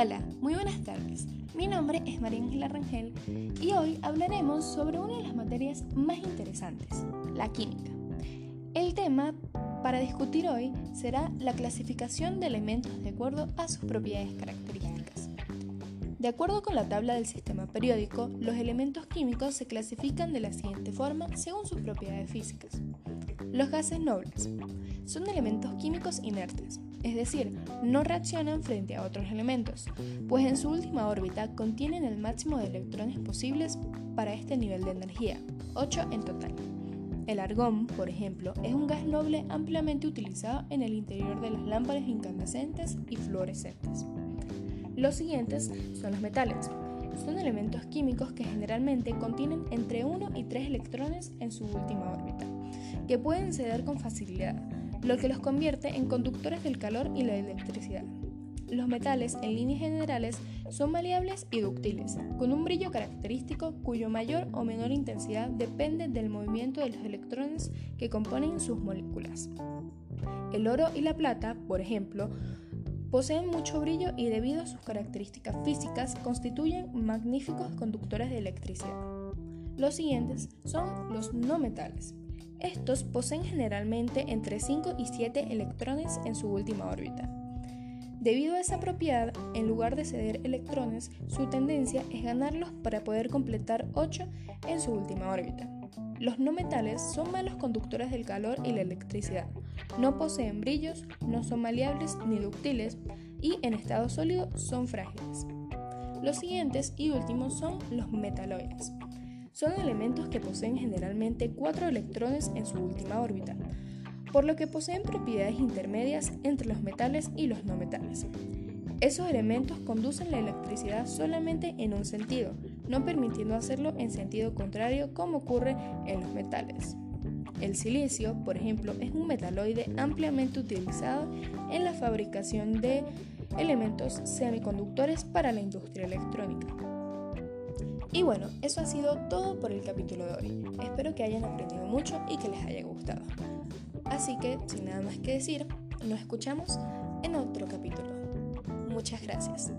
Hola, muy buenas tardes. Mi nombre es María Ángela Rangel y hoy hablaremos sobre una de las materias más interesantes, la química. El tema para discutir hoy será la clasificación de elementos de acuerdo a sus propiedades características. De acuerdo con la tabla del sistema periódico, los elementos químicos se clasifican de la siguiente forma según sus propiedades físicas. Los gases nobles son elementos químicos inertes, es decir, no reaccionan frente a otros elementos, pues en su última órbita contienen el máximo de electrones posibles para este nivel de energía, 8 en total. El argón, por ejemplo, es un gas noble ampliamente utilizado en el interior de las lámparas incandescentes y fluorescentes. Los siguientes son los metales. Son elementos químicos que generalmente contienen entre 1 y 3 electrones en su última órbita, que pueden ceder con facilidad, lo que los convierte en conductores del calor y la electricidad. Los metales, en líneas generales, son maleables y dúctiles, con un brillo característico cuyo mayor o menor intensidad depende del movimiento de los electrones que componen sus moléculas. El oro y la plata, por ejemplo, poseen mucho brillo y debido a sus características físicas constituyen magníficos conductores de electricidad. Los siguientes son los no metales. Estos poseen generalmente entre 5 y 7 electrones en su última órbita. Debido a esa propiedad, en lugar de ceder electrones, su tendencia es ganarlos para poder completar 8 en su última órbita. Los no metales son malos conductores del calor y la electricidad, no poseen brillos, no son maleables ni ductiles y en estado sólido son frágiles. Los siguientes y últimos son los metaloides. Son elementos que poseen generalmente cuatro electrones en su última órbita, por lo que poseen propiedades intermedias entre los metales y los no metales. Esos elementos conducen la electricidad solamente en un sentido, no permitiendo hacerlo en sentido contrario como ocurre en los metales. El silicio, por ejemplo, es un metaloide ampliamente utilizado en la fabricación de elementos semiconductores para la industria electrónica. Y bueno, eso ha sido todo por el capítulo de hoy. Espero que hayan aprendido mucho y que les haya gustado. Así que, sin nada más que decir, nos escuchamos en otro capítulo. Muchas gracias.